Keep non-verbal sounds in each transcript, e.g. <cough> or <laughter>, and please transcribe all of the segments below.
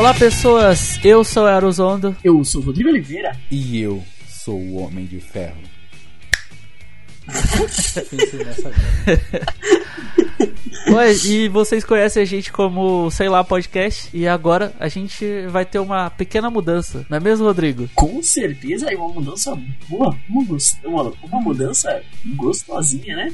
Olá pessoas, eu sou o Aerozondo. Eu sou o Rodrigo Oliveira. E eu sou o Homem de Ferro. <laughs> <laughs> Oi, e vocês conhecem a gente como Sei Lá Podcast e agora a gente vai ter uma pequena mudança, não é mesmo, Rodrigo? Com certeza, é uma mudança boa, uma, uma mudança gostosinha, né?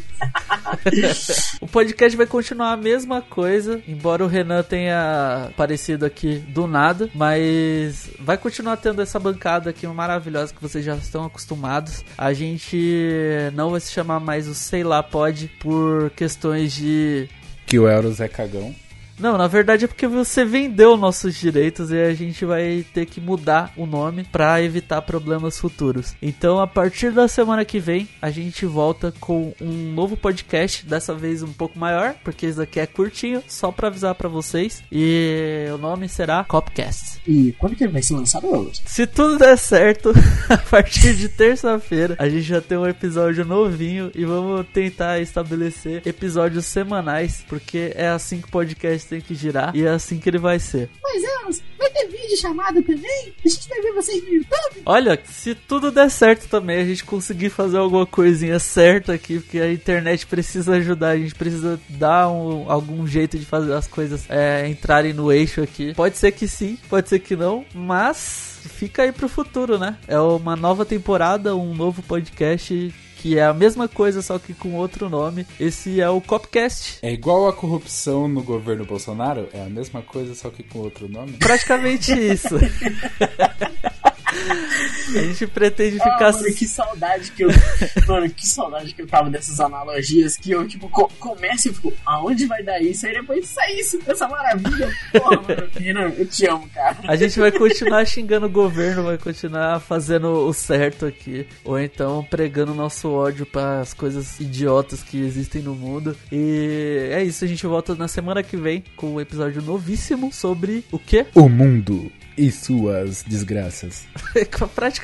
<laughs> o podcast vai continuar a mesma coisa, embora o Renan tenha aparecido aqui do nada, mas vai continuar tendo essa bancada aqui maravilhosa que vocês já estão acostumados. A gente não vai se chamar mais o Sei Lá Pod por questões de que o Eros é cagão. Não, na verdade é porque você vendeu nossos direitos e a gente vai ter que mudar o nome para evitar problemas futuros. Então, a partir da semana que vem, a gente volta com um novo podcast, dessa vez um pouco maior, porque esse daqui é curtinho, só para avisar para vocês. E o nome será Copcast. E quando que ele vai ser lançado? Se tudo der certo, <laughs> a partir de terça-feira, a gente já tem um episódio novinho e vamos tentar estabelecer episódios semanais, porque é assim que o podcast tem que girar e é assim que ele vai ser. Mas Elas, vai ter vídeo chamado também? A gente vai ver vocês no YouTube? Olha, se tudo der certo também, a gente conseguir fazer alguma coisinha certa aqui, porque a internet precisa ajudar, a gente precisa dar um, algum jeito de fazer as coisas é, entrarem no eixo aqui. Pode ser que sim, pode ser que não, mas fica aí pro futuro, né? É uma nova temporada, um novo podcast que é a mesma coisa, só que com outro nome. Esse é o Copcast. É igual a corrupção no governo Bolsonaro? É a mesma coisa, só que com outro nome? Praticamente isso. <laughs> A gente pretende ficar. Ah, mano, que saudade que eu. <laughs> mano, que saudade que eu tava dessas analogias que eu, tipo, co começo e fico, aonde vai dar isso? Aí depois sai isso, essa maravilha. Porra, mano, Renan, eu te amo, cara. A gente vai continuar xingando o governo, vai continuar fazendo o certo aqui. Ou então pregando nosso ódio para as coisas idiotas que existem no mundo. E é isso, a gente volta na semana que vem com um episódio novíssimo sobre o quê? O mundo e suas desgraças. <laughs> Praticamente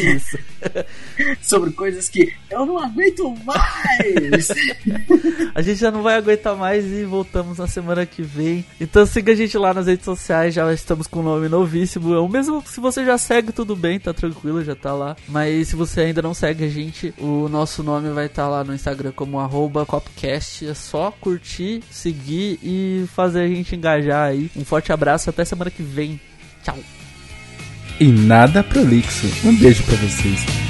isso. <laughs> Sobre coisas que eu não aguento mais. <laughs> a gente já não vai aguentar mais e voltamos na semana que vem. Então siga a gente lá nas redes sociais, já estamos com o nome novíssimo. É o mesmo se você já segue, tudo bem, tá tranquilo, já tá lá. Mas se você ainda não segue a gente, o nosso nome vai estar tá lá no Instagram como Copcast. É só curtir, seguir e fazer a gente engajar aí. Um forte abraço, até semana que vem. Tchau. E nada prolixo. Um beijo para vocês.